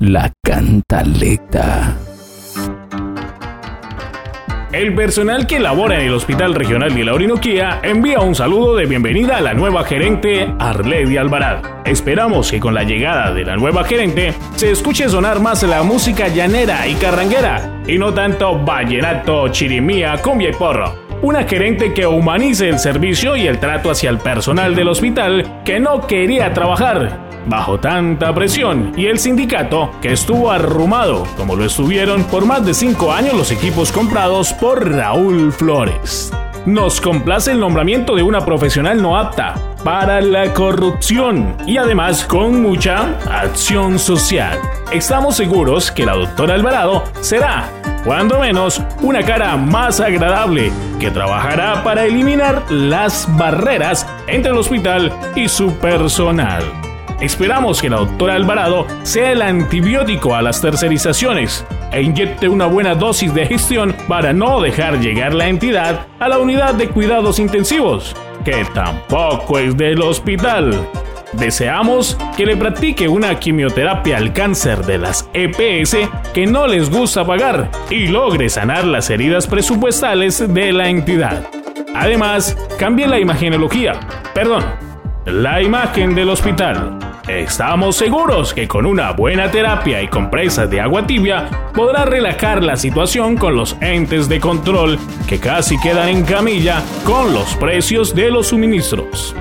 La cantaleta. El personal que labora en el Hospital Regional de la Orinoquía envía un saludo de bienvenida a la nueva gerente Arledi Alvarado. Esperamos que con la llegada de la nueva gerente se escuche sonar más la música llanera y carranguera y no tanto vallenato, chirimía, cumbia y porro. Una gerente que humanice el servicio y el trato hacia el personal del hospital que no quería trabajar bajo tanta presión y el sindicato que estuvo arrumado, como lo estuvieron por más de cinco años los equipos comprados por Raúl Flores. Nos complace el nombramiento de una profesional no apta para la corrupción y además con mucha acción social. Estamos seguros que la doctora Alvarado será, cuando menos, una cara más agradable que trabajará para eliminar las barreras entre el hospital y su personal. Esperamos que la doctora Alvarado sea el antibiótico a las tercerizaciones e inyecte una buena dosis de gestión para no dejar llegar la entidad a la unidad de cuidados intensivos, que tampoco es del hospital. Deseamos que le practique una quimioterapia al cáncer de las EPS que no les gusta pagar y logre sanar las heridas presupuestales de la entidad. Además, cambie la imagenología, perdón, la imagen del hospital. Estamos seguros que con una buena terapia y compresas de agua tibia podrá relajar la situación con los entes de control que casi quedan en camilla con los precios de los suministros.